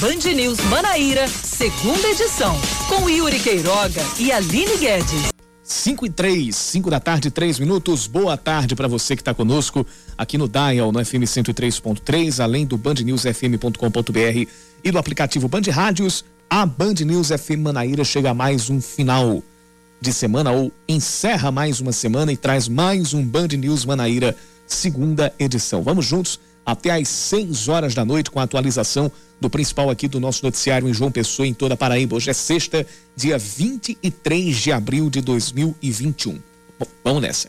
Band News Manaíra, segunda edição, com Yuri Queiroga e Aline Guedes. 5 e 3, 5 da tarde, 3 minutos. Boa tarde para você que está conosco aqui no Dial, no FM 103.3, além do bandnewsfm.com.br e do aplicativo Band Rádios. A Band News FM Manaíra chega a mais um final de semana ou encerra mais uma semana e traz mais um Band News Manaíra, segunda edição. Vamos juntos até às 6 horas da noite com a atualização do principal aqui do nosso noticiário em João Pessoa, em toda Paraíba. Hoje é sexta, dia 23 de abril de 2021. Bom, vamos nessa.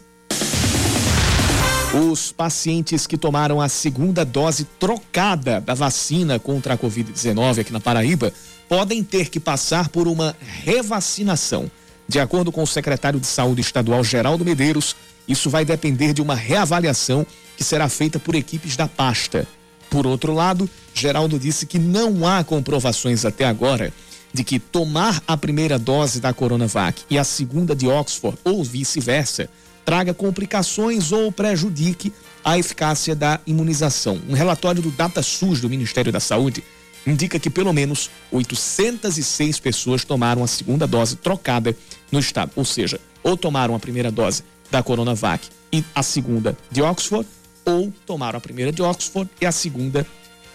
Os pacientes que tomaram a segunda dose trocada da vacina contra a Covid-19 aqui na Paraíba podem ter que passar por uma revacinação. De acordo com o secretário de Saúde Estadual Geraldo Medeiros, isso vai depender de uma reavaliação que será feita por equipes da pasta. Por outro lado, Geraldo disse que não há comprovações até agora de que tomar a primeira dose da Coronavac e a segunda de Oxford ou vice-versa traga complicações ou prejudique a eficácia da imunização. Um relatório do DataSUS do Ministério da Saúde indica que pelo menos 806 pessoas tomaram a segunda dose trocada no estado, ou seja, ou tomaram a primeira dose da Coronavac e a segunda de Oxford ou tomaram a primeira de Oxford e a segunda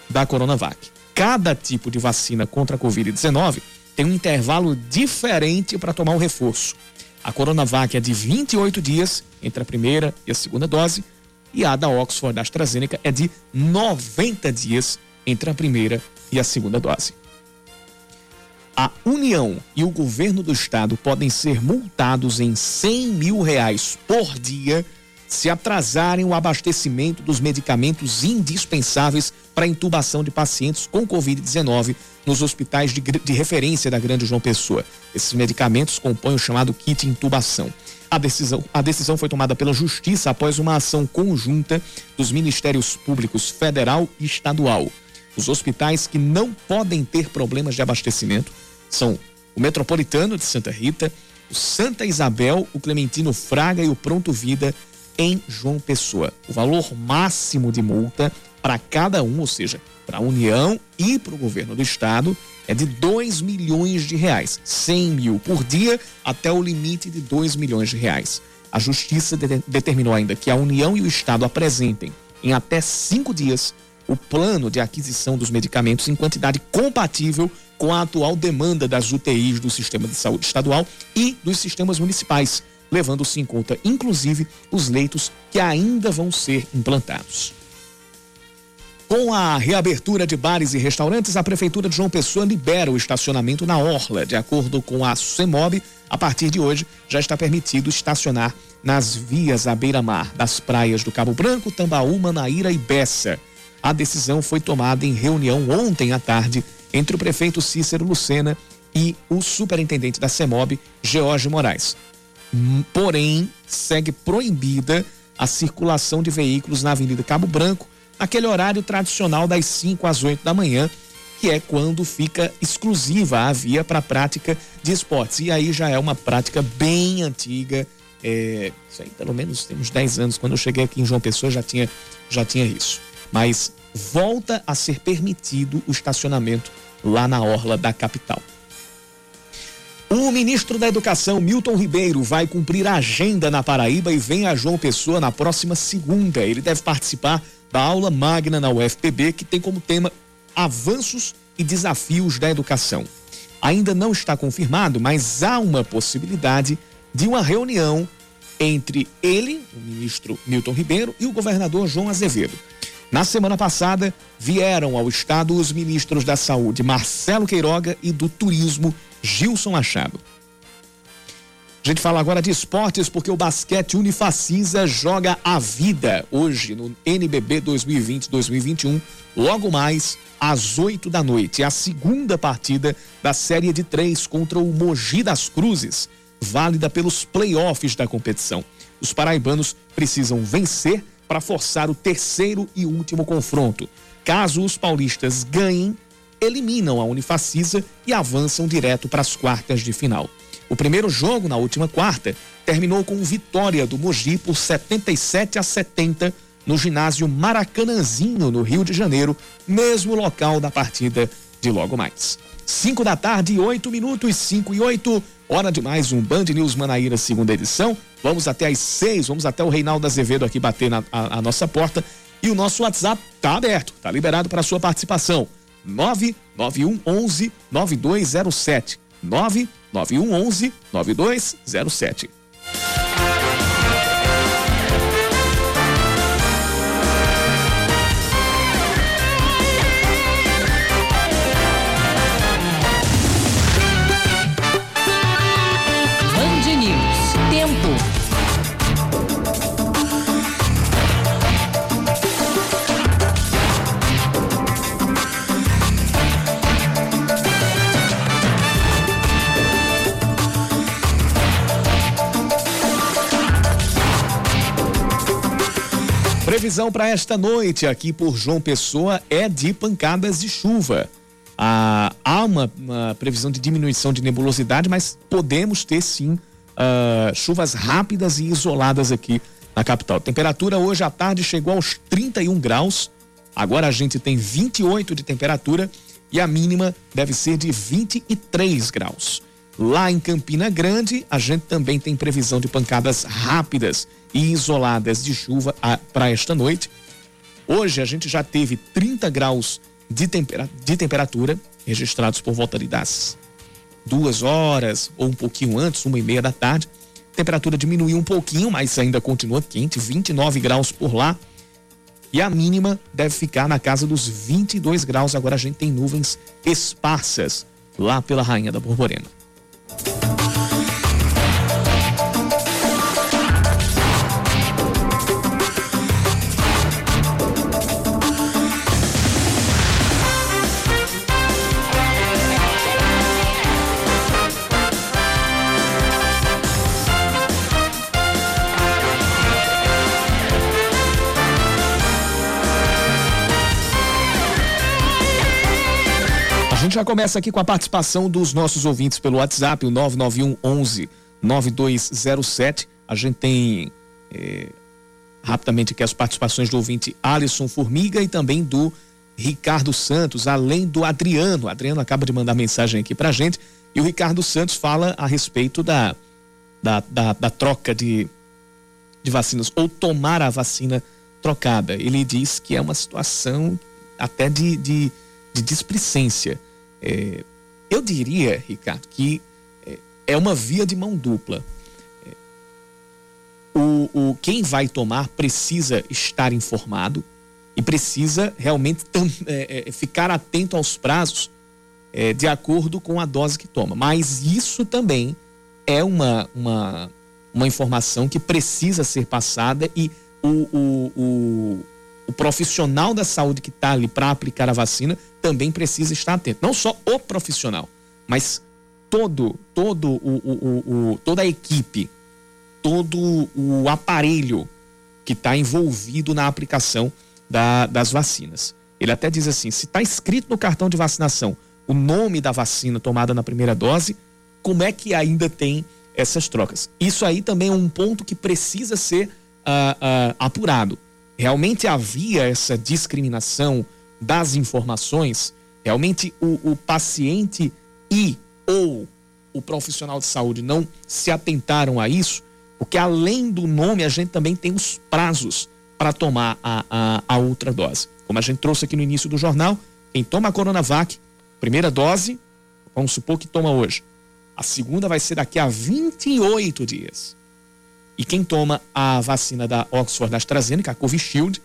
da Coronavac. Cada tipo de vacina contra a Covid-19 tem um intervalo diferente para tomar o reforço. A Coronavac é de 28 dias entre a primeira e a segunda dose, e a da Oxford da AstraZeneca é de 90 dias entre a primeira e a segunda dose. A União e o governo do estado podem ser multados em 100 mil reais por dia se atrasarem o abastecimento dos medicamentos indispensáveis para a intubação de pacientes com Covid-19 nos hospitais de, de, referência da Grande João Pessoa. Esses medicamentos compõem o chamado kit intubação. A decisão, a decisão foi tomada pela Justiça após uma ação conjunta dos Ministérios Públicos Federal e Estadual. Os hospitais que não podem ter problemas de abastecimento são o Metropolitano de Santa Rita, o Santa Isabel, o Clementino Fraga e o Pronto Vida em João Pessoa. O valor máximo de multa para cada um, ou seja, para a União e para o governo do estado, é de 2 milhões de reais, 100 mil por dia até o limite de 2 milhões de reais. A Justiça de determinou ainda que a União e o Estado apresentem em até cinco dias o plano de aquisição dos medicamentos em quantidade compatível com a atual demanda das UTIs do sistema de saúde estadual e dos sistemas municipais levando-se em conta, inclusive, os leitos que ainda vão ser implantados. Com a reabertura de bares e restaurantes, a Prefeitura de João Pessoa libera o estacionamento na Orla. De acordo com a CEMOB, a partir de hoje já está permitido estacionar nas vias à beira-mar das praias do Cabo Branco, Tambaú, Manaíra e Bessa. A decisão foi tomada em reunião ontem à tarde entre o prefeito Cícero Lucena e o superintendente da CEMOB, George Moraes. Porém, segue proibida a circulação de veículos na Avenida Cabo Branco, naquele horário tradicional das 5 às 8 da manhã, que é quando fica exclusiva a via para a prática de esportes. E aí já é uma prática bem antiga. É, isso aí, pelo menos tem uns 10 anos. Quando eu cheguei aqui em João Pessoa já tinha, já tinha isso. Mas volta a ser permitido o estacionamento lá na orla da capital. O ministro da Educação, Milton Ribeiro, vai cumprir a agenda na Paraíba e vem a João Pessoa na próxima segunda. Ele deve participar da aula magna na UFPB, que tem como tema Avanços e Desafios da Educação. Ainda não está confirmado, mas há uma possibilidade de uma reunião entre ele, o ministro Milton Ribeiro, e o governador João Azevedo. Na semana passada, vieram ao estado os ministros da Saúde, Marcelo Queiroga, e do Turismo, Gilson Machado. A gente fala agora de esportes porque o basquete Unifacisa joga a vida hoje no NBB 2020-2021, logo mais às 8 da noite. A segunda partida da série de três contra o Mogi das Cruzes, válida pelos playoffs da competição. Os paraibanos precisam vencer para forçar o terceiro e último confronto. Caso os paulistas ganhem, eliminam a Unifacisa e avançam direto para as quartas de final. O primeiro jogo, na última quarta, terminou com vitória do Mogi por 77 a 70 no ginásio Maracanãzinho, no Rio de Janeiro, mesmo local da partida de logo mais. 5 da tarde, 8 minutos, 5 e 8. Hora de mais um Band News Manaíra, segunda edição. Vamos até às 6, vamos até o Reinaldo Azevedo aqui bater na a, a nossa porta. E o nosso WhatsApp tá aberto, tá liberado para sua participação. 991 11 9207. 991 11 9207. Previsão para esta noite aqui por João Pessoa é de pancadas de chuva. Ah, há uma, uma, previsão de diminuição de nebulosidade, mas podemos ter sim ah, chuvas rápidas e isoladas aqui na capital. Temperatura hoje à tarde chegou aos 31 graus. Agora a gente tem 28 de temperatura e a mínima deve ser de 23 graus. Lá em Campina Grande, a gente também tem previsão de pancadas rápidas e isoladas de chuva para esta noite. Hoje a gente já teve 30 graus de, tempera de temperatura registrados por volta de das duas horas ou um pouquinho antes, uma e meia da tarde. temperatura diminuiu um pouquinho, mas ainda continua quente, 29 graus por lá. E a mínima deve ficar na casa dos 22 graus. Agora a gente tem nuvens esparsas lá pela Rainha da Borborema. Já começa aqui com a participação dos nossos ouvintes pelo WhatsApp, o 991 11 9207. A gente tem é, rapidamente aqui as participações do ouvinte Alisson Formiga e também do Ricardo Santos, além do Adriano. O Adriano acaba de mandar mensagem aqui pra gente. E o Ricardo Santos fala a respeito da, da, da, da troca de, de vacinas, ou tomar a vacina trocada. Ele diz que é uma situação até de, de, de displicência. É, eu diria, Ricardo, que é, é uma via de mão dupla. É, o, o, quem vai tomar precisa estar informado e precisa realmente tam, é, é, ficar atento aos prazos é, de acordo com a dose que toma. Mas isso também é uma, uma, uma informação que precisa ser passada e o, o, o o profissional da saúde que está ali para aplicar a vacina também precisa estar atento. Não só o profissional, mas todo, todo o, o, o toda a equipe, todo o aparelho que está envolvido na aplicação da, das vacinas. Ele até diz assim: se está escrito no cartão de vacinação o nome da vacina tomada na primeira dose, como é que ainda tem essas trocas? Isso aí também é um ponto que precisa ser uh, uh, apurado realmente havia essa discriminação das informações, realmente o, o paciente e ou o profissional de saúde não se atentaram a isso, porque além do nome, a gente também tem os prazos para tomar a, a, a, outra dose. Como a gente trouxe aqui no início do jornal, quem toma a Coronavac, primeira dose, vamos supor que toma hoje. A segunda vai ser daqui a 28 dias. E quem toma a vacina da Oxford AstraZeneca, a Covishield,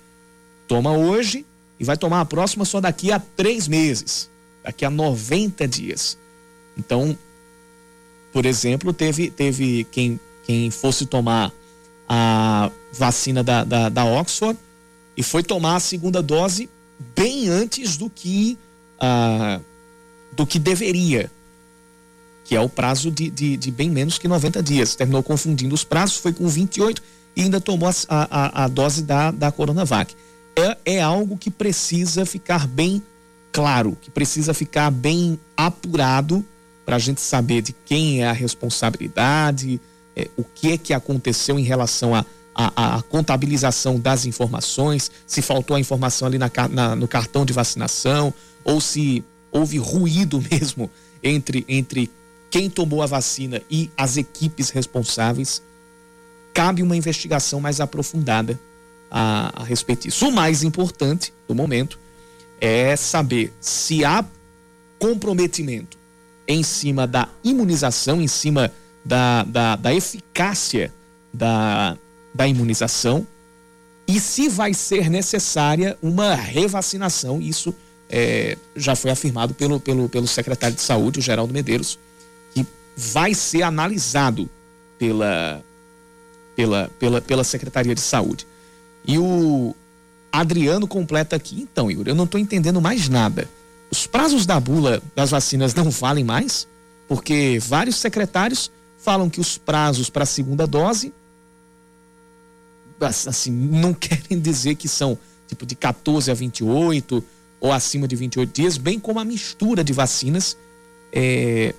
toma hoje e vai tomar a próxima só daqui a três meses, daqui a 90 dias. Então, por exemplo, teve, teve quem, quem fosse tomar a vacina da, da, da Oxford e foi tomar a segunda dose bem antes do que, uh, do que deveria que é o prazo de, de, de, bem menos que 90 dias. Terminou confundindo os prazos, foi com 28 e ainda tomou a, a, a dose da, da Coronavac. É, é algo que precisa ficar bem claro, que precisa ficar bem apurado para a gente saber de quem é a responsabilidade, é, o que é que aconteceu em relação a, a, a, contabilização das informações, se faltou a informação ali na, na, no cartão de vacinação, ou se houve ruído mesmo entre, entre quem tomou a vacina e as equipes responsáveis. Cabe uma investigação mais aprofundada a, a respeito disso. O mais importante do momento é saber se há comprometimento em cima da imunização, em cima da, da, da eficácia da, da imunização e se vai ser necessária uma revacinação. Isso é, já foi afirmado pelo, pelo, pelo secretário de Saúde, o Geraldo Medeiros, vai ser analisado pela, pela, pela, pela Secretaria de Saúde. E o Adriano completa aqui, então, Yuri, eu não estou entendendo mais nada. Os prazos da bula das vacinas não valem mais? Porque vários secretários falam que os prazos para a segunda dose assim, não querem dizer que são tipo de 14 a 28 ou acima de 28 dias, bem como a mistura de vacinas. É,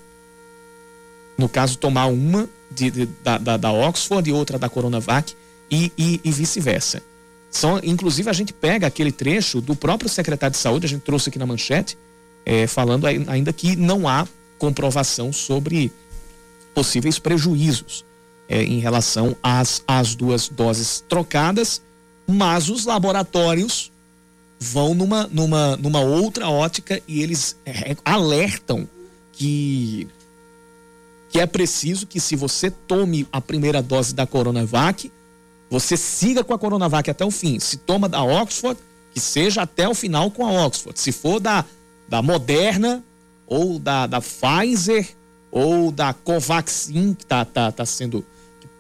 no caso, tomar uma de, de, da, da, da, Oxford e outra da Coronavac e, e, e vice-versa. São, inclusive, a gente pega aquele trecho do próprio secretário de saúde, a gente trouxe aqui na manchete, é, falando ainda que não há comprovação sobre possíveis prejuízos é, em relação às, às duas doses trocadas, mas os laboratórios vão numa, numa, numa outra ótica e eles é, alertam que, que é preciso que se você tome a primeira dose da Coronavac, você siga com a Coronavac até o fim. Se toma da Oxford, que seja até o final com a Oxford. Se for da, da Moderna ou da, da Pfizer ou da Covaxin, que está tá, tá sendo,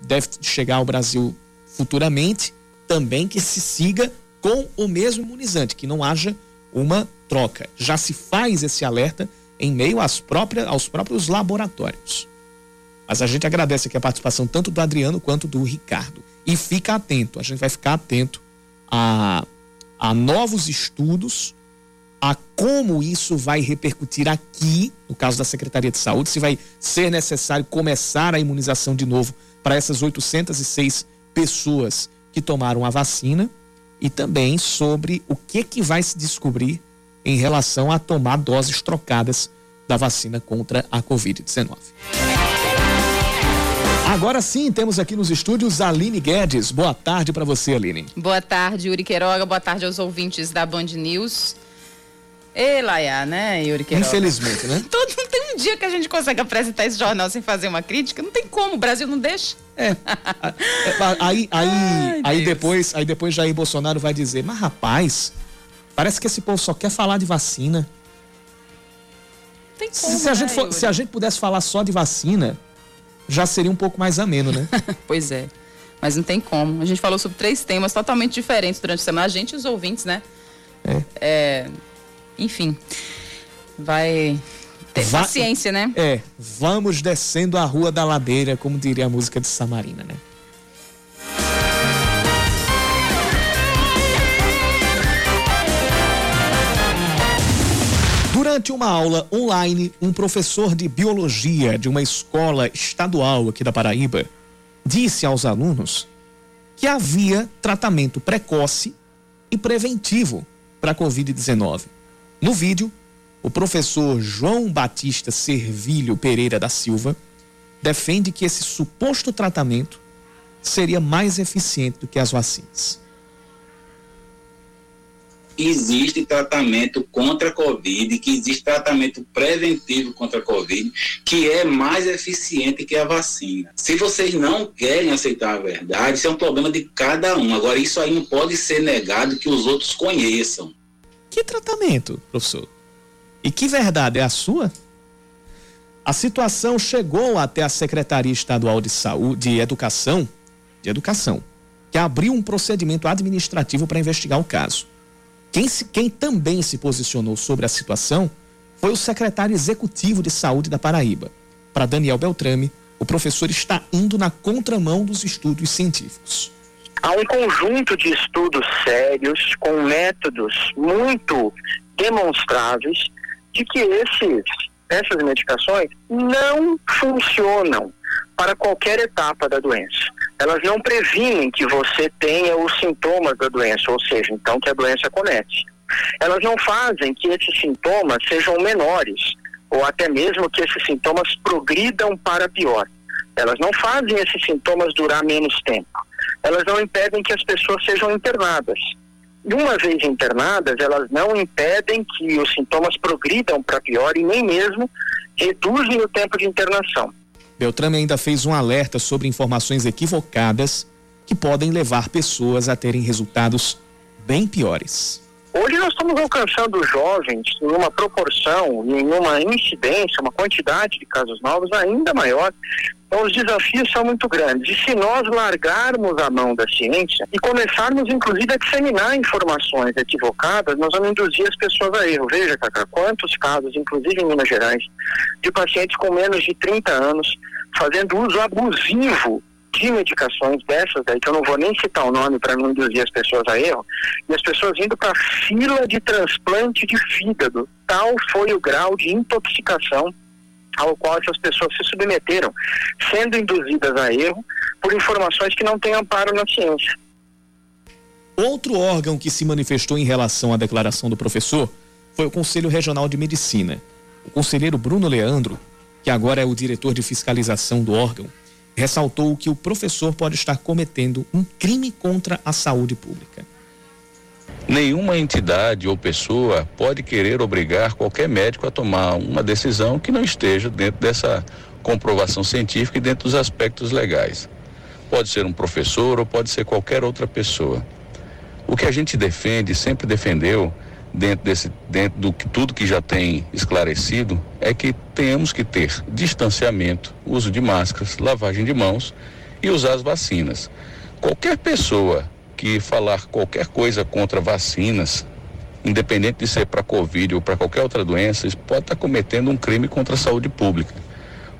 deve chegar ao Brasil futuramente, também que se siga com o mesmo imunizante, que não haja uma troca. Já se faz esse alerta em meio às próprias, aos próprios laboratórios. Mas a gente agradece aqui a participação tanto do Adriano quanto do Ricardo. E fica atento, a gente vai ficar atento a, a novos estudos, a como isso vai repercutir aqui, no caso da Secretaria de Saúde, se vai ser necessário começar a imunização de novo para essas 806 pessoas que tomaram a vacina e também sobre o que que vai se descobrir em relação a tomar doses trocadas da vacina contra a Covid-19. Agora sim, temos aqui nos estúdios Aline Guedes. Boa tarde para você, Aline. Boa tarde, Yuri Queiroga. Boa tarde aos ouvintes da Band News. E Laia, né, Yuri Queiroga? Infelizmente, né? Todo, não tem um dia que a gente consegue apresentar esse jornal sem fazer uma crítica. Não tem como, o Brasil não deixa. É. aí, aí, Ai, aí, depois, aí depois Jair Bolsonaro vai dizer, mas rapaz, parece que esse povo só quer falar de vacina. Tem como, se, a gente né, for, se a gente pudesse falar só de vacina, já seria um pouco mais ameno, né? pois é. Mas não tem como. A gente falou sobre três temas totalmente diferentes durante a semana. A gente e os ouvintes, né? É. é enfim. Vai ter Va paciência, né? É, vamos descendo a rua da ladeira, como diria a música de Samarina, né? Durante uma aula online, um professor de biologia de uma escola estadual aqui da Paraíba disse aos alunos que havia tratamento precoce e preventivo para a Covid-19. No vídeo, o professor João Batista Servilho Pereira da Silva defende que esse suposto tratamento seria mais eficiente do que as vacinas. Existe tratamento contra a Covid, que existe tratamento preventivo contra a Covid, que é mais eficiente que a vacina. Se vocês não querem aceitar a verdade, isso é um problema de cada um. Agora, isso aí não pode ser negado que os outros conheçam. Que tratamento, professor? E que verdade é a sua? A situação chegou até a Secretaria Estadual de Saúde de Educação, de Educação, que abriu um procedimento administrativo para investigar o caso. Quem, se, quem também se posicionou sobre a situação foi o secretário executivo de saúde da Paraíba. Para Daniel Beltrame, o professor está indo na contramão dos estudos científicos. Há um conjunto de estudos sérios, com métodos muito demonstráveis, de que esses, essas medicações não funcionam para qualquer etapa da doença. Elas não previnem que você tenha os sintomas da doença, ou seja, então que a doença comete. elas não fazem que esses sintomas sejam menores, ou até mesmo que esses sintomas progridam para pior. Elas não fazem esses sintomas durar menos tempo. Elas não impedem que as pessoas sejam internadas. E uma vez internadas, elas não impedem que os sintomas progridam para pior e nem mesmo reduzem o tempo de internação. Beltrame ainda fez um alerta sobre informações equivocadas que podem levar pessoas a terem resultados bem piores. Hoje nós estamos alcançando jovens em uma proporção e em uma incidência, uma quantidade de casos novos ainda maior. Então os desafios são muito grandes. E se nós largarmos a mão da ciência e começarmos inclusive a disseminar informações equivocadas, nós vamos induzir as pessoas a erro. Veja, Cacá, quantos casos, inclusive em Minas Gerais, de pacientes com menos de 30 anos fazendo uso abusivo de medicações dessas daí, que eu não vou nem citar o nome para não induzir as pessoas a erro, e as pessoas indo para fila de transplante de fígado. Tal foi o grau de intoxicação ao qual essas pessoas se submeteram, sendo induzidas a erro por informações que não têm amparo na ciência. Outro órgão que se manifestou em relação à declaração do professor foi o Conselho Regional de Medicina. O conselheiro Bruno Leandro, que agora é o diretor de fiscalização do órgão, ressaltou que o professor pode estar cometendo um crime contra a saúde pública. Nenhuma entidade ou pessoa pode querer obrigar qualquer médico a tomar uma decisão que não esteja dentro dessa comprovação científica e dentro dos aspectos legais. Pode ser um professor ou pode ser qualquer outra pessoa. O que a gente defende, sempre defendeu, dentro desse dentro do que tudo que já tem esclarecido é que temos que ter distanciamento, uso de máscaras, lavagem de mãos e usar as vacinas. Qualquer pessoa que falar qualquer coisa contra vacinas, independente de ser para covid ou para qualquer outra doença, pode estar cometendo um crime contra a saúde pública.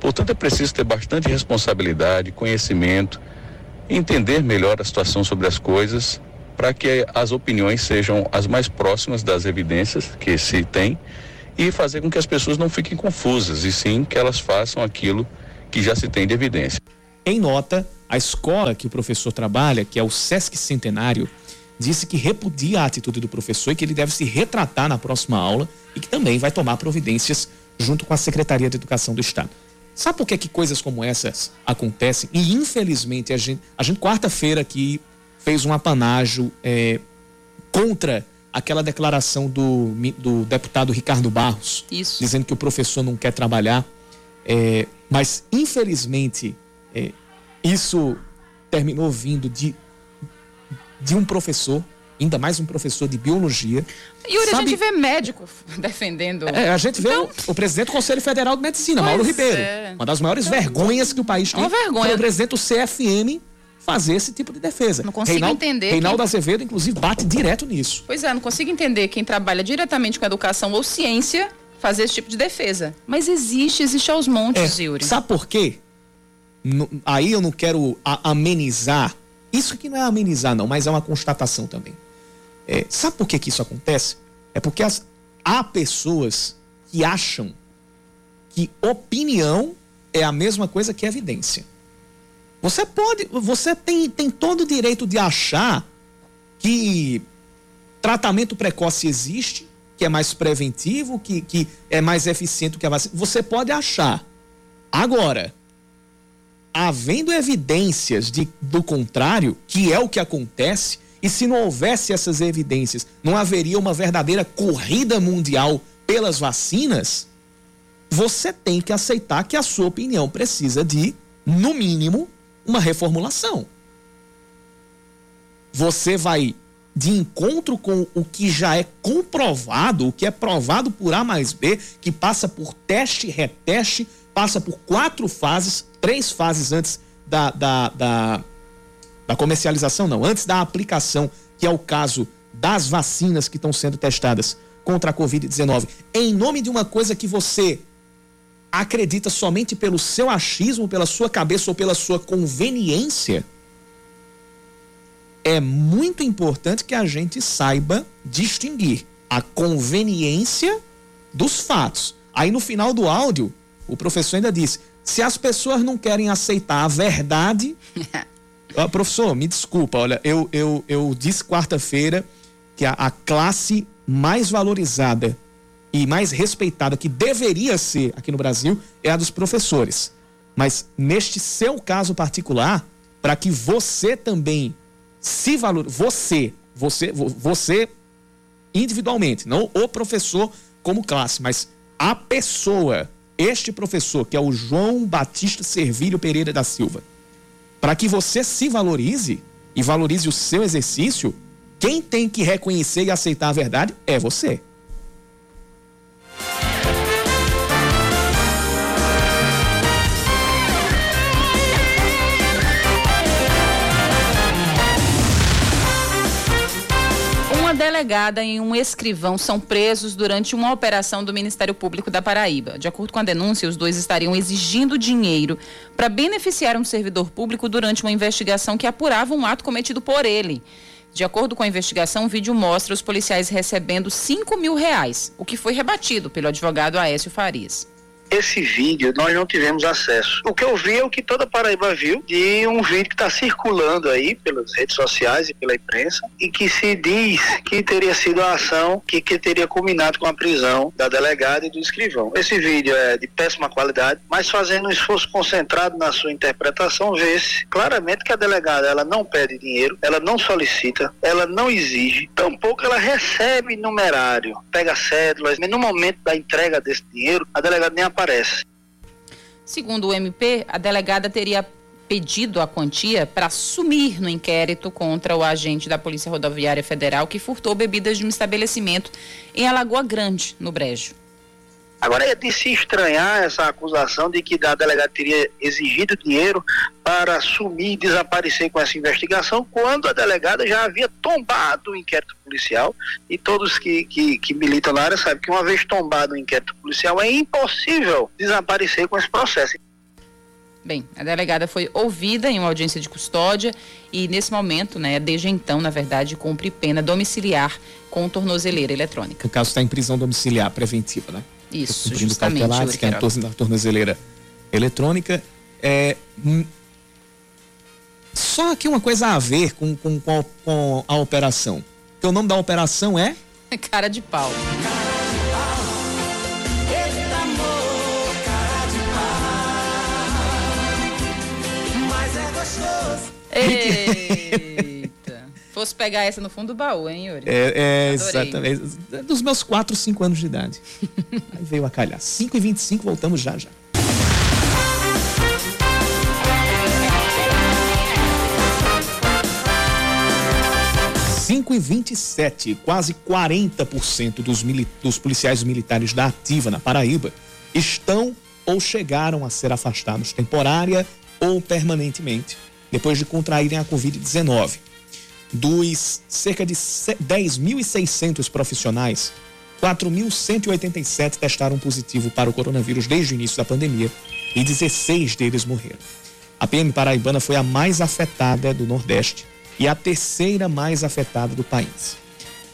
Portanto, é preciso ter bastante responsabilidade, conhecimento, entender melhor a situação sobre as coisas para que as opiniões sejam as mais próximas das evidências que se tem e fazer com que as pessoas não fiquem confusas, e sim que elas façam aquilo que já se tem de evidência. Em nota, a escola que o professor trabalha, que é o SESC Centenário, disse que repudia a atitude do professor e que ele deve se retratar na próxima aula e que também vai tomar providências junto com a Secretaria de Educação do Estado. Sabe por que, que coisas como essas acontecem? E infelizmente a gente, a gente quarta-feira aqui fez um apanágio é, contra aquela declaração do, do deputado Ricardo Barros, Isso. dizendo que o professor não quer trabalhar. É, mas, infelizmente, é, isso terminou vindo de, de um professor, ainda mais um professor de biologia. Yuri, Sabe, a gente vê médico defendendo. É, a gente vê então... o, o, presidente do Conselho Federal de Medicina, pois Mauro Ribeiro. É. Uma das maiores então, vergonhas que o país tem. Uma vergonha. o presidente do CFM fazer esse tipo de defesa. Não consigo Reinaldo, entender. Reinaldo quem... Azevedo, inclusive, bate direto nisso. Pois é, não consigo entender quem trabalha diretamente com educação ou ciência fazer esse tipo de defesa. Mas existe, existe aos montes, é, Yuri. Sabe por quê? No, aí eu não quero a, amenizar. Isso aqui não é amenizar, não, mas é uma constatação também. É, sabe por que, que isso acontece? É porque as, há pessoas que acham que opinião é a mesma coisa que evidência. Você pode, você tem, tem todo o direito de achar que tratamento precoce existe, que é mais preventivo, que, que é mais eficiente que a vacina. Você pode achar. Agora, havendo evidências de, do contrário, que é o que acontece, e se não houvesse essas evidências, não haveria uma verdadeira corrida mundial pelas vacinas, você tem que aceitar que a sua opinião precisa de, no mínimo, uma reformulação. Você vai de encontro com o que já é comprovado, o que é provado por A mais B, que passa por teste, reteste, passa por quatro fases, três fases antes da, da, da, da comercialização, não, antes da aplicação, que é o caso das vacinas que estão sendo testadas contra a Covid-19, em nome de uma coisa que você acredita somente pelo seu achismo, pela sua cabeça ou pela sua conveniência, é muito importante que a gente saiba distinguir a conveniência dos fatos. Aí no final do áudio, o professor ainda disse: se as pessoas não querem aceitar a verdade. professor, me desculpa, olha, eu, eu, eu disse quarta-feira que a, a classe mais valorizada e mais respeitada que deveria ser aqui no Brasil é a dos professores. Mas neste seu caso particular, para que você também se valorize, você, você, você individualmente, não o professor como classe, mas a pessoa, este professor que é o João Batista Servílio Pereira da Silva, para que você se valorize e valorize o seu exercício, quem tem que reconhecer e aceitar a verdade é você. Delegada e um escrivão são presos durante uma operação do Ministério Público da Paraíba. De acordo com a denúncia, os dois estariam exigindo dinheiro para beneficiar um servidor público durante uma investigação que apurava um ato cometido por ele. De acordo com a investigação, o vídeo mostra os policiais recebendo 5 mil reais, o que foi rebatido pelo advogado Aécio Farias. Esse vídeo nós não tivemos acesso. O que eu vi é o que toda Paraíba viu de um vídeo que está circulando aí pelas redes sociais e pela imprensa e que se diz que teria sido a ação que, que teria culminado com a prisão da delegada e do escrivão. Esse vídeo é de péssima qualidade, mas fazendo um esforço concentrado na sua interpretação, vê-se claramente que a delegada ela não pede dinheiro, ela não solicita, ela não exige, tampouco ela recebe numerário, pega cédulas, no momento da entrega desse dinheiro, a delegada nem aparece Segundo o MP, a delegada teria pedido a quantia para sumir no inquérito contra o agente da Polícia Rodoviária Federal que furtou bebidas de um estabelecimento em Alagoa Grande, no Brejo. Agora é de se estranhar essa acusação de que a delegada teria exigido dinheiro para assumir e desaparecer com essa investigação, quando a delegada já havia tombado o inquérito policial. E todos que, que, que militam na área sabem que uma vez tombado o inquérito policial é impossível desaparecer com esse processo. Bem, a delegada foi ouvida em uma audiência de custódia e nesse momento, né, desde então, na verdade, cumpre pena domiciliar com tornozeleira eletrônica. O caso está em prisão domiciliar preventiva, né? Isso, cumprindo justamente. Cautelares, que é a tornozeleira eletrônica. É, hum, só aqui uma coisa a ver com, com, com, a, com a operação. Que o nome da operação é? Cara de pau. Eita. Fosse pegar essa no fundo do baú, hein, Yuri? É, é exatamente. Dos meus 4, 5 anos de idade. Aí veio a calhar. 5 e 25 voltamos já já. Cinco e 27, quase 40% dos, dos policiais militares da ativa na Paraíba estão ou chegaram a ser afastados temporária ou permanentemente depois de contraírem a Covid-19. Dos cerca de 10.600 profissionais, 4.187 testaram positivo para o coronavírus desde o início da pandemia e 16 deles morreram. A PM paraibana foi a mais afetada do Nordeste e a terceira mais afetada do país.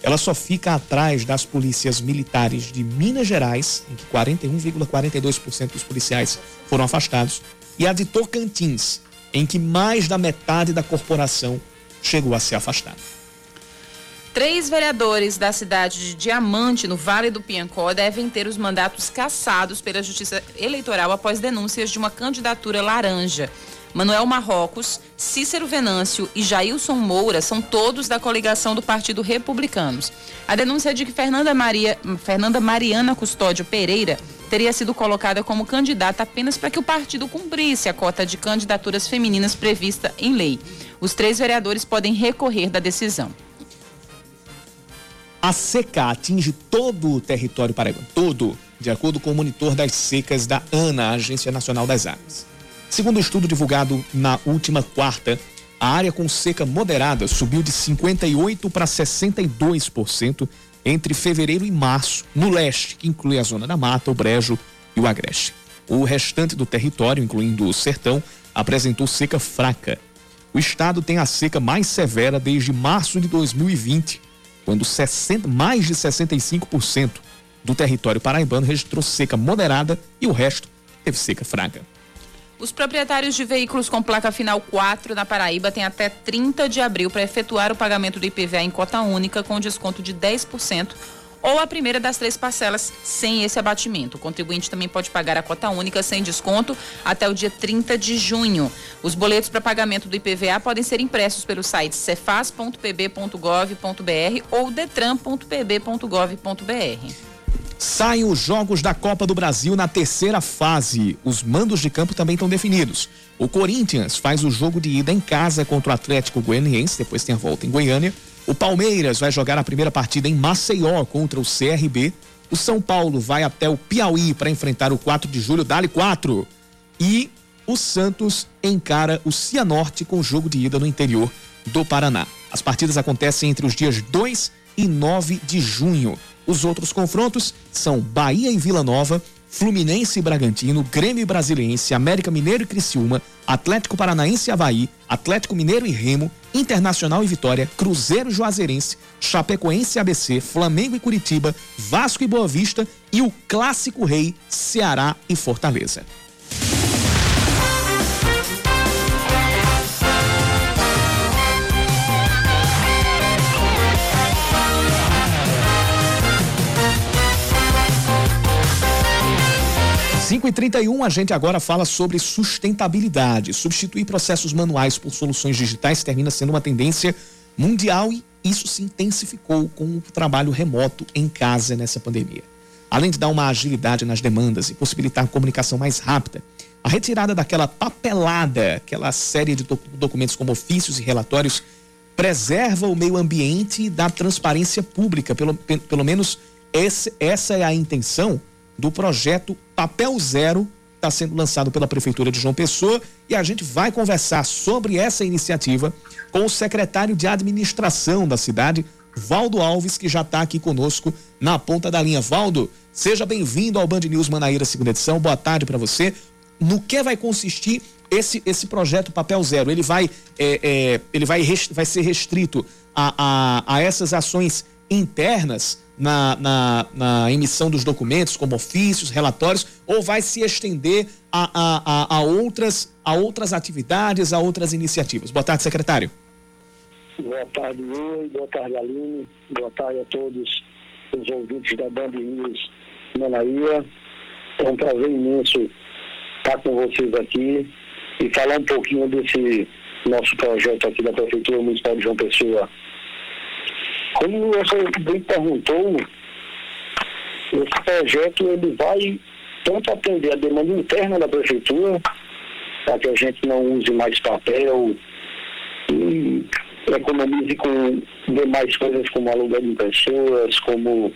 Ela só fica atrás das polícias militares de Minas Gerais, em que 41,42% dos policiais foram afastados, e a de Tocantins, em que mais da metade da corporação chegou a ser afastada. Três vereadores da cidade de Diamante, no Vale do Piancó, devem ter os mandatos cassados pela Justiça Eleitoral após denúncias de uma candidatura laranja. Manuel Marrocos, Cícero Venâncio e Jailson Moura são todos da coligação do Partido Republicanos. A denúncia é de que Fernanda, Maria, Fernanda Mariana Custódio Pereira teria sido colocada como candidata apenas para que o partido cumprisse a cota de candidaturas femininas prevista em lei. Os três vereadores podem recorrer da decisão. A seca atinge todo o território paraibano, todo, de acordo com o monitor das secas da ANA, Agência Nacional das Águas. Segundo o estudo divulgado na última quarta, a área com seca moderada subiu de 58% para 62% entre fevereiro e março, no leste, que inclui a zona da Mata, o Brejo e o Agreste. O restante do território, incluindo o sertão, apresentou seca fraca. O estado tem a seca mais severa desde março de 2020, quando 60, mais de 65% do território paraibano registrou seca moderada e o resto teve seca fraca. Os proprietários de veículos com placa final 4 na Paraíba têm até 30 de abril para efetuar o pagamento do IPVA em cota única com desconto de 10% ou a primeira das três parcelas sem esse abatimento. O contribuinte também pode pagar a cota única sem desconto até o dia 30 de junho. Os boletos para pagamento do IPVA podem ser impressos pelos sites cefaz.pb.gov.br ou detran.pb.gov.br. Saem os jogos da Copa do Brasil na terceira fase. Os mandos de campo também estão definidos. O Corinthians faz o jogo de ida em casa contra o Atlético Goianiense, depois tem a volta em Goiânia. O Palmeiras vai jogar a primeira partida em Maceió contra o CRB. O São Paulo vai até o Piauí para enfrentar o 4 de julho, Dali 4. E o Santos encara o Cianorte com jogo de ida no interior do Paraná. As partidas acontecem entre os dias 2 e 9 de junho. Os outros confrontos são Bahia e Vila Nova, Fluminense e Bragantino, Grêmio e Brasiliense, América Mineiro e Criciúma, Atlético Paranaense e Havaí, Atlético Mineiro e Remo, Internacional e Vitória, Cruzeiro Juazeirense, Chapecoense e ABC, Flamengo e Curitiba, Vasco e Boa Vista e o Clássico Rei, Ceará e Fortaleza. 5 e 31 a gente agora fala sobre sustentabilidade. Substituir processos manuais por soluções digitais termina sendo uma tendência mundial e isso se intensificou com o trabalho remoto em casa nessa pandemia. Além de dar uma agilidade nas demandas e possibilitar comunicação mais rápida, a retirada daquela papelada, aquela série de documentos como ofícios e relatórios, preserva o meio ambiente e dá transparência pública. Pelo, pelo menos esse, essa é a intenção do projeto Papel Zero, está sendo lançado pela Prefeitura de João Pessoa e a gente vai conversar sobre essa iniciativa com o secretário de administração da cidade, Valdo Alves, que já está aqui conosco na ponta da linha. Valdo, seja bem-vindo ao Band News Manaíra, segunda edição. Boa tarde para você. No que vai consistir esse, esse projeto Papel Zero? Ele vai, é, é, ele vai, vai ser restrito a, a, a essas ações internas na, na, na, emissão dos documentos, como ofícios, relatórios, ou vai se estender a, a, a, outras, a outras atividades, a outras iniciativas? Boa tarde, secretário. Boa tarde, Rui. Boa tarde, Aline. Boa tarde a todos os ouvintes da Band News Manaíra. É um prazer imenso estar com vocês aqui e falar um pouquinho desse nosso projeto aqui da Prefeitura Municipal de João Pessoa como você bem perguntou, esse projeto ele vai tanto atender a demanda interna da prefeitura, para que a gente não use mais papel e economize com demais coisas como aluguel de pessoas, como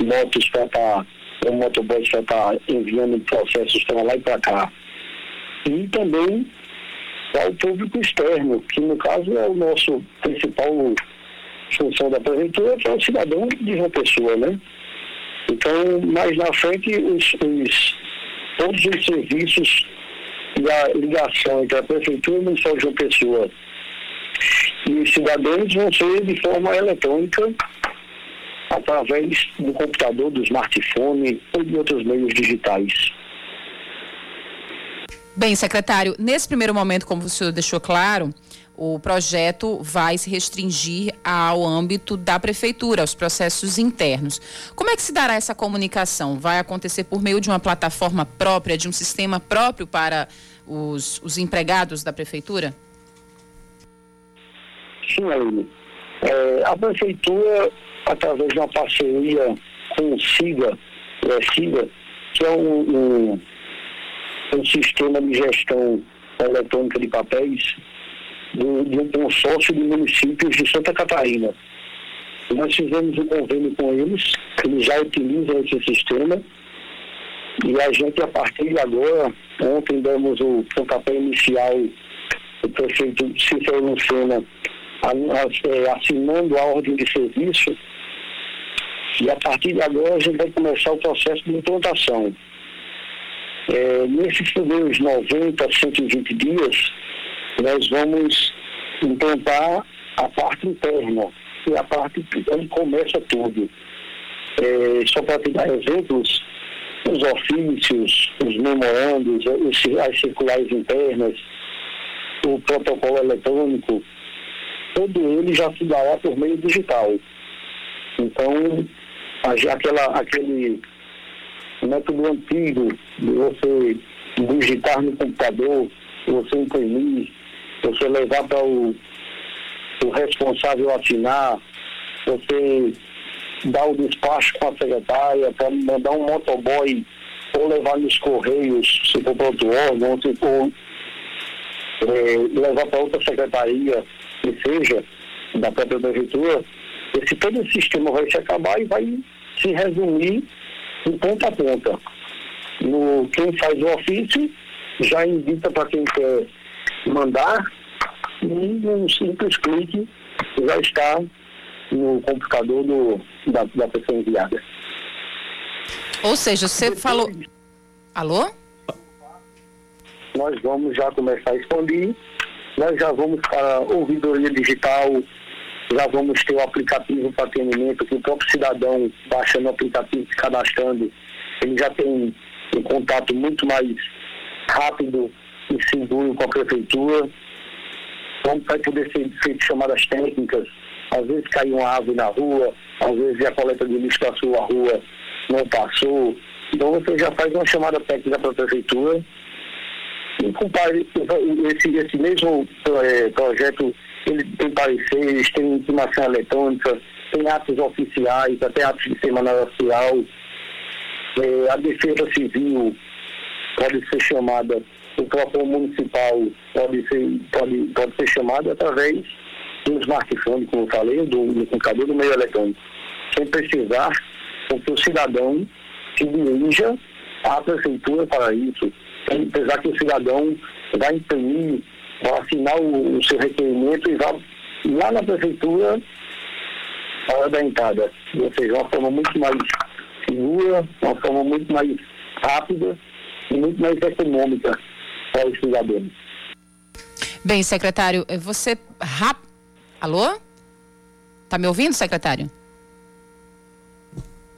motos para estar, tá, motoboys para estar tá enviando processos para lá e para cá. E também para o público externo, que no caso é o nosso principal função da prefeitura, que é o cidadão de uma pessoa, né? Então, mais na frente, os, os, todos os serviços da ligação entre a prefeitura e o de uma pessoa e os cidadãos vão ser de forma eletrônica através do computador, do smartphone ou de outros meios digitais. Bem, secretário, nesse primeiro momento, como o senhor deixou claro, o projeto vai se restringir ao âmbito da prefeitura, aos processos internos. Como é que se dará essa comunicação? Vai acontecer por meio de uma plataforma própria, de um sistema próprio para os, os empregados da prefeitura? Sim, Aline. É, a prefeitura, através de uma parceria com o SIGA, é, SIGA que é um, um, um sistema de gestão eletrônica de papéis, do, de um consórcio de municípios de Santa Catarina. Nós fizemos um convênio com eles, eles já utilizam esse sistema, e a gente, a partir de agora, ontem demos o pontapé inicial, o prefeito Cícero Lucena é, assinando a ordem de serviço, e a partir de agora a gente vai começar o processo de implantação. É, nesses primeiros 90, 120 dias, nós vamos implantar a parte interna, que é a parte onde começa tudo. É, só para te dar exemplos, os ofícios, os memorandos, as circulares internas, o protocolo eletrônico, todo ele já se dará por meio digital. Então, aquela, aquele método antigo de você digitar no computador, você imprimir, você levar para o, o responsável assinar, você dar o despacho com a secretária, para mandar um motoboy ou levar nos correios, se for para outro órgão, ou é, levar para outra secretaria, que seja, da própria prefeitura, esse, todo esse sistema vai se acabar e vai se resumir de ponta a ponta. No, quem faz o ofício já indica para quem quer mandar e um simples clique já está no computador do, da, da pessoa enviada. Ou seja, você falou. Alô? Nós vamos já começar a expandir, nós já vamos para ouvidoria digital, já vamos ter o aplicativo para atendimento, que o próprio cidadão baixando o aplicativo e cadastrando, ele já tem um contato muito mais rápido e seguro com a prefeitura. Então vai poder ser feito chamadas técnicas, às vezes caiu uma árvore na rua, às vezes a coleta de lixo da sua rua não passou. Então você já faz uma chamada técnica para a prefeitura e compare esse, esse mesmo é, projeto ele tem pareceres, tem intimação eletrônica, tem atos oficiais, até atos de semana social. É, a defesa civil pode ser chamada, o próprio municipal pode ser, pode, pode ser chamado através do smartphone, como eu falei, do, do computador do meio eletrônico, sem precisar que o cidadão se dirija à prefeitura para isso, apesar que o cidadão vai imprimir vai assinar o, o, seu requerimento e vai lá na prefeitura a hora da entrada. Ou seja, uma forma muito mais segura, uma forma muito mais rápida e muito mais econômica para os cidadãos. Bem, secretário, você. Rap... Alô? Tá me ouvindo, secretário?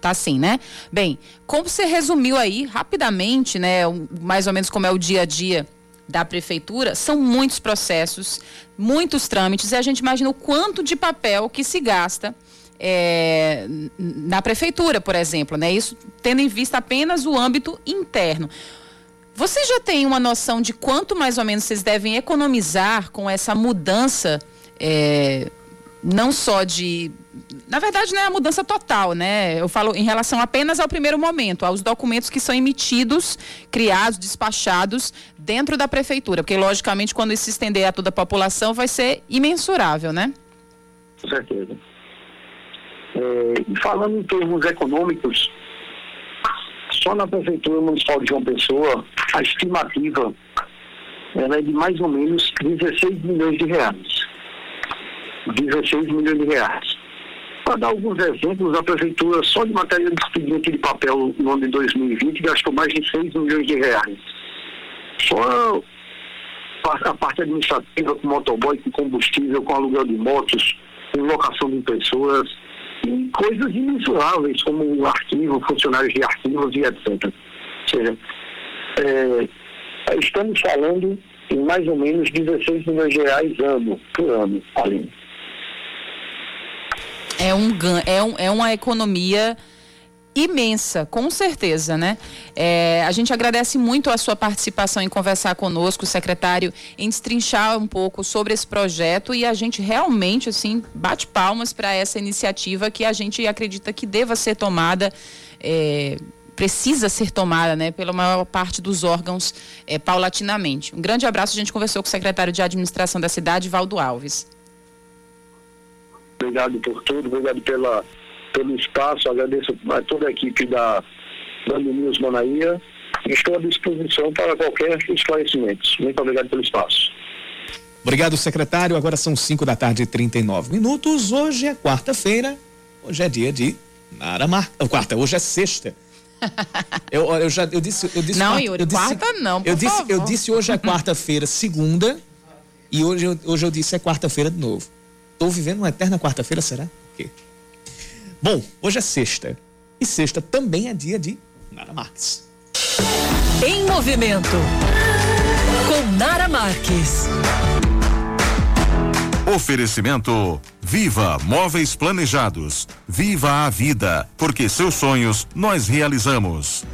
Tá sim, né? Bem, como você resumiu aí rapidamente, né, mais ou menos como é o dia a dia da prefeitura, são muitos processos, muitos trâmites, e a gente imagina o quanto de papel que se gasta é, na prefeitura, por exemplo, né? Isso tendo em vista apenas o âmbito interno. Você já tem uma noção de quanto mais ou menos vocês devem economizar com essa mudança, é, não só de na verdade, não é a mudança total, né? Eu falo em relação apenas ao primeiro momento, aos documentos que são emitidos, criados, despachados dentro da prefeitura, porque logicamente quando isso se estender a toda a população vai ser imensurável, né? Com certeza. É, falando em termos econômicos, só na prefeitura municipal de João Pessoa, a estimativa ela é de mais ou menos 16 milhões de reais. 16 milhões de reais. Para dar alguns exemplos, a prefeitura só de matéria de expediente de papel no ano de 2020 gastou mais de 6 milhões de reais. Só a parte administrativa com motoboy, com combustível, com aluguel de motos, com locação de pessoas, coisas imensuráveis, como arquivo, funcionários de arquivos e etc. Ou seja, é, estamos falando em mais ou menos 16 milhões de reais ano, por ano, Aline. É, um, é, um, é uma economia imensa, com certeza, né? É, a gente agradece muito a sua participação em conversar conosco, secretário, em destrinchar um pouco sobre esse projeto e a gente realmente, assim, bate palmas para essa iniciativa que a gente acredita que deva ser tomada. É, precisa ser tomada, né, pela maior parte dos órgãos é, paulatinamente. Um grande abraço. A gente conversou com o secretário de administração da cidade, Valdo Alves. Obrigado por tudo, obrigado pela, pelo espaço, agradeço a toda a equipe da Band News Manaía. Estou à disposição para qualquer esclarecimento. Muito obrigado pelo espaço. Obrigado, secretário. Agora são 5 da tarde e 39 minutos. Hoje é quarta-feira. Hoje é dia de Naramar. Quarta, hoje é sexta. Eu, eu já eu disse, eu disse Não, quarta, Yuri, eu disse, quarta não, por eu disse, favor. eu disse hoje é quarta-feira, segunda, e hoje, hoje eu disse é quarta-feira de novo. Estou vivendo uma eterna quarta-feira, será? Por quê? Bom, hoje é sexta. E sexta também é dia de Nara Marques. Em movimento. Com Nara Marques. Oferecimento Viva Móveis Planejados. Viva a vida, porque seus sonhos nós realizamos.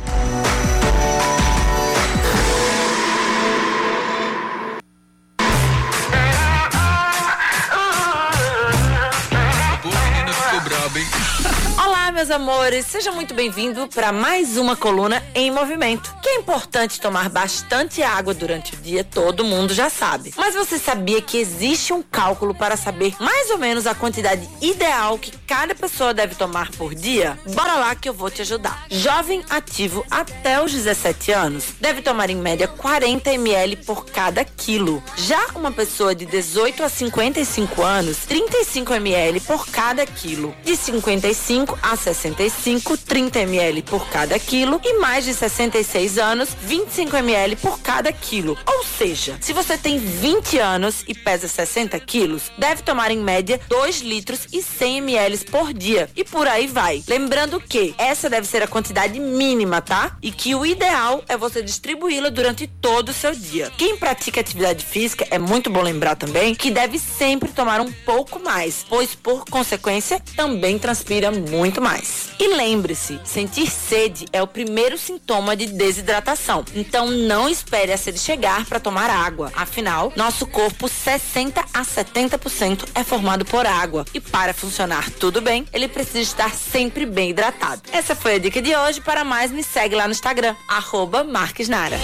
Amores, seja muito bem-vindo para mais uma coluna em movimento. Que é importante tomar bastante água durante o dia, todo mundo já sabe. Mas você sabia que existe um cálculo para saber mais ou menos a quantidade ideal que cada pessoa deve tomar por dia? Bora lá que eu vou te ajudar. Jovem ativo até os 17 anos deve tomar em média 40 ml por cada quilo. Já uma pessoa de 18 a 55 anos, 35 ml por cada quilo. De 55 a 60 65, 30 ml por cada quilo e mais de 66 anos, 25 ml por cada quilo. Ou seja, se você tem 20 anos e pesa 60 quilos, deve tomar em média 2 litros e 100 ml por dia. E por aí vai. Lembrando que essa deve ser a quantidade mínima, tá? E que o ideal é você distribuí-la durante todo o seu dia. Quem pratica atividade física é muito bom lembrar também que deve sempre tomar um pouco mais, pois por consequência também transpira muito mais. E lembre-se, sentir sede é o primeiro sintoma de desidratação. Então não espere a sede chegar para tomar água. Afinal, nosso corpo 60 a 70% é formado por água e para funcionar tudo bem, ele precisa estar sempre bem hidratado. Essa foi a dica de hoje. Para mais, me segue lá no Instagram, arroba Marques Nara.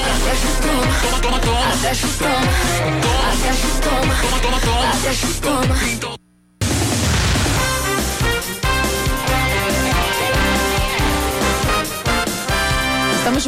Estamos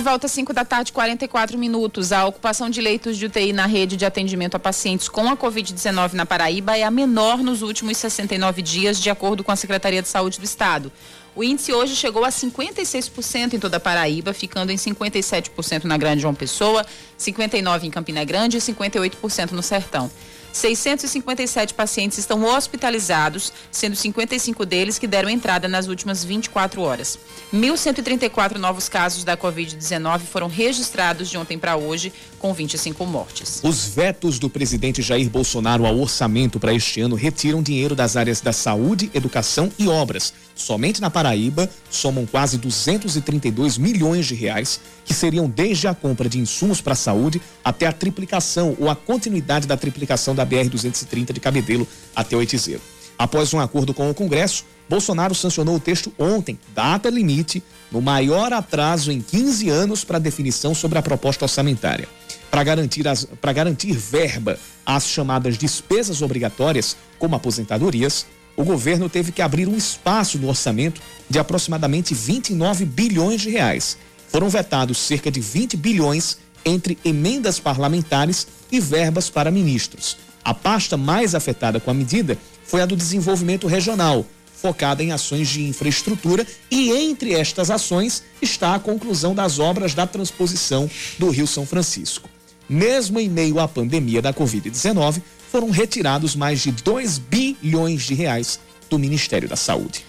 de volta às 5 da tarde, 44 minutos. A ocupação de leitos de UTI na rede de atendimento a pacientes com a Covid-19 na Paraíba é a menor nos últimos 69 dias, de acordo com a Secretaria de Saúde do Estado. O índice hoje chegou a 56% em toda a Paraíba, ficando em 57% na Grande João Pessoa, 59% em Campina Grande e 58% no Sertão. 657 pacientes estão hospitalizados, sendo 55 deles que deram entrada nas últimas 24 horas. 1.134 novos casos da Covid-19 foram registrados de ontem para hoje, com 25 mortes. Os vetos do presidente Jair Bolsonaro ao orçamento para este ano retiram dinheiro das áreas da saúde, educação e obras. Somente na Paraíba, somam quase 232 milhões de reais, que seriam desde a compra de insumos para a saúde até a triplicação ou a continuidade da triplicação da BR-230 de Cabedelo até Oitizeiro. Após um acordo com o Congresso, Bolsonaro sancionou o texto ontem, data limite, no maior atraso em 15 anos para definição sobre a proposta orçamentária. Para garantir, as, garantir verba às chamadas despesas obrigatórias, como aposentadorias, o governo teve que abrir um espaço no orçamento de aproximadamente 29 bilhões de reais. Foram vetados cerca de 20 bilhões entre emendas parlamentares e verbas para ministros. A pasta mais afetada com a medida foi a do desenvolvimento regional, focada em ações de infraestrutura, e entre estas ações está a conclusão das obras da transposição do Rio São Francisco. Mesmo em meio à pandemia da Covid-19, foram retirados mais de 2 bilhões de reais do Ministério da Saúde.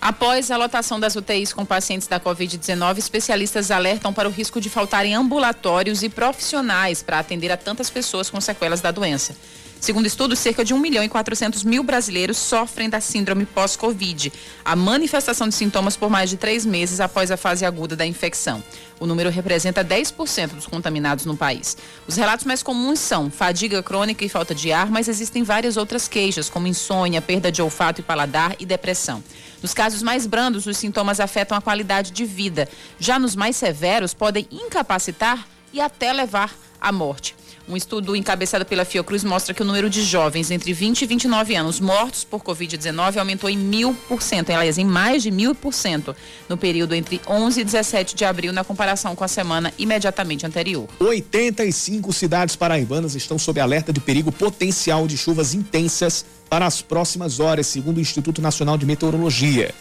Após a lotação das UTIs com pacientes da Covid-19, especialistas alertam para o risco de faltarem ambulatórios e profissionais para atender a tantas pessoas com sequelas da doença. Segundo estudos, cerca de 1 milhão e 400 mil brasileiros sofrem da síndrome pós-Covid, a manifestação de sintomas por mais de três meses após a fase aguda da infecção. O número representa 10% dos contaminados no país. Os relatos mais comuns são fadiga crônica e falta de ar, mas existem várias outras queixas, como insônia, perda de olfato e paladar e depressão. Nos casos mais brandos, os sintomas afetam a qualidade de vida. Já nos mais severos, podem incapacitar e até levar à morte. Um estudo encabeçado pela Fiocruz mostra que o número de jovens entre 20 e 29 anos mortos por Covid-19 aumentou em mil por cento, aliás, em mais de mil por cento, no período entre 11 e 17 de abril, na comparação com a semana imediatamente anterior. 85 cidades paraibanas estão sob alerta de perigo potencial de chuvas intensas para as próximas horas, segundo o Instituto Nacional de Meteorologia.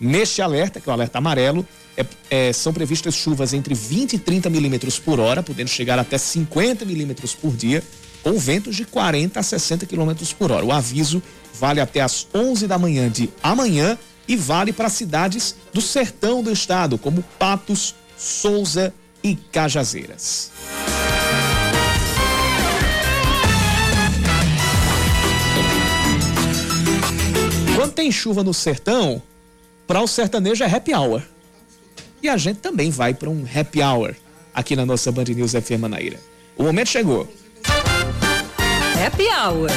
Neste alerta, que é o alerta amarelo, é, é, são previstas chuvas entre 20 e 30 milímetros por hora, podendo chegar até 50 milímetros por dia, com ventos de 40 a 60 quilômetros por hora. O aviso vale até as 11 da manhã de amanhã e vale para cidades do sertão do estado, como Patos, Souza e Cajazeiras. Quando tem chuva no sertão, para o sertanejo é happy hour. E a gente também vai para um happy hour aqui na nossa Band News FM Manaíra. O momento chegou. Happy Hour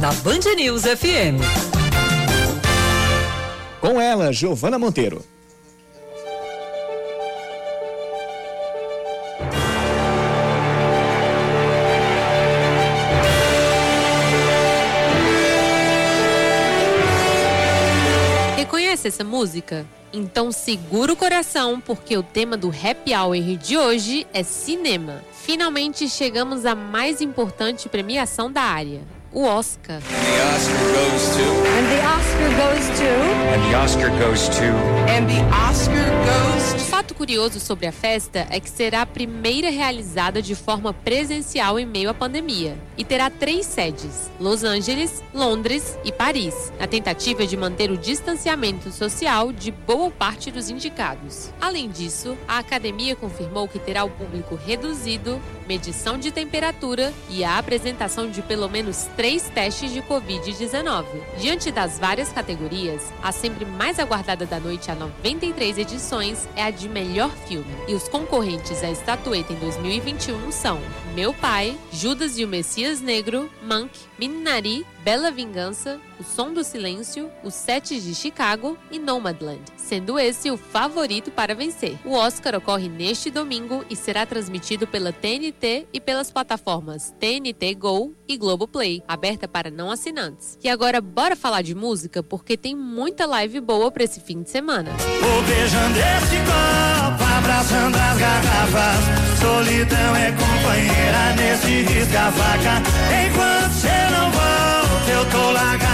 na Band News FM. Com ela, Giovana Monteiro. Reconhece essa música? Então segura o coração, porque o tema do Happy Hour de hoje é cinema. Finalmente chegamos à mais importante premiação da área, o Oscar. And the Oscar goes to. And the Oscar goes to. And the Oscar goes Um fato curioso sobre a festa é que será a primeira realizada de forma presencial em meio à pandemia e terá três sedes: Los Angeles, Londres e Paris, na tentativa de manter o distanciamento social de boa parte dos indicados. Além disso, a academia confirmou que terá o público reduzido, medição de temperatura e a apresentação de pelo menos três testes de Covid-19. Diante das várias categorias, a sempre mais aguardada da noite há 93 edições é a de melhor filme. E os concorrentes à estatueta em 2021 são Meu Pai, Judas e o Messias Negro, Monk, Minari, Bela Vingança, O Som do Silêncio, Os Sete de Chicago e Nomadland, sendo esse o favorito para vencer. O Oscar ocorre neste domingo e será transmitido pela TNT e pelas plataformas TNT Go e Globoplay, aberta para não assinantes. E agora bora falar de música porque tem muita live boa para esse fim de semana. Vou beijando esse copo, abraçando as garrafas. Solidão é companheira nesse risca-faca. Enquanto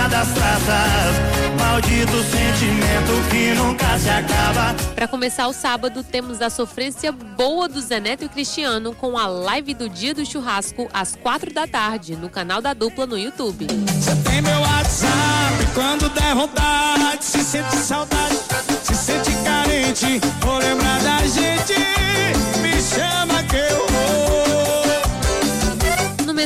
tô largada as traças. Maldito sentimento que nunca se acaba. Para começar o sábado, temos a sofrência boa do Zé Neto e Cristiano com a live do Dia do Churrasco às quatro da tarde no canal da dupla no YouTube. Você tem meu WhatsApp quando der vontade. Se sente saudade, se sente carente. Vou lembrar da gente. Me chama que eu vou.